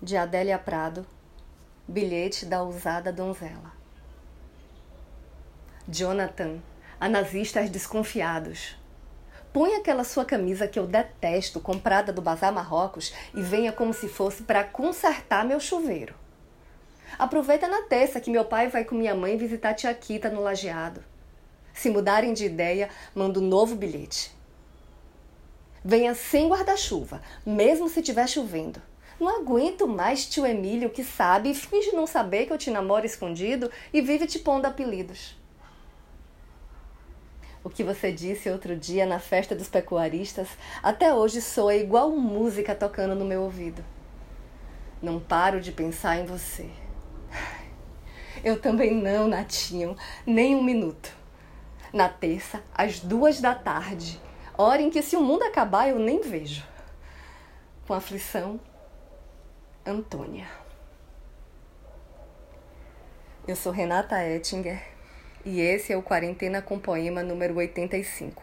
de Adélia Prado, bilhete da ousada donzela. Jonathan, a nazistas desconfiados. Põe aquela sua camisa que eu detesto, comprada do Bazar Marrocos, e venha como se fosse para consertar meu chuveiro. Aproveita na terça que meu pai vai com minha mãe visitar tia Kita no lajeado. Se mudarem de ideia, mando um novo bilhete. Venha sem guarda-chuva, mesmo se estiver chovendo. Não aguento mais tio Emílio que sabe e finge não saber que eu te namoro escondido e vive te pondo apelidos. O que você disse outro dia na festa dos pecuaristas até hoje soa igual música tocando no meu ouvido. Não paro de pensar em você. Eu também não, Natinho, nem um minuto. Na terça, às duas da tarde, hora em que se o mundo acabar eu nem vejo. Com aflição, Antônia. Eu sou Renata Ettinger e esse é o Quarentena com Poema número 85.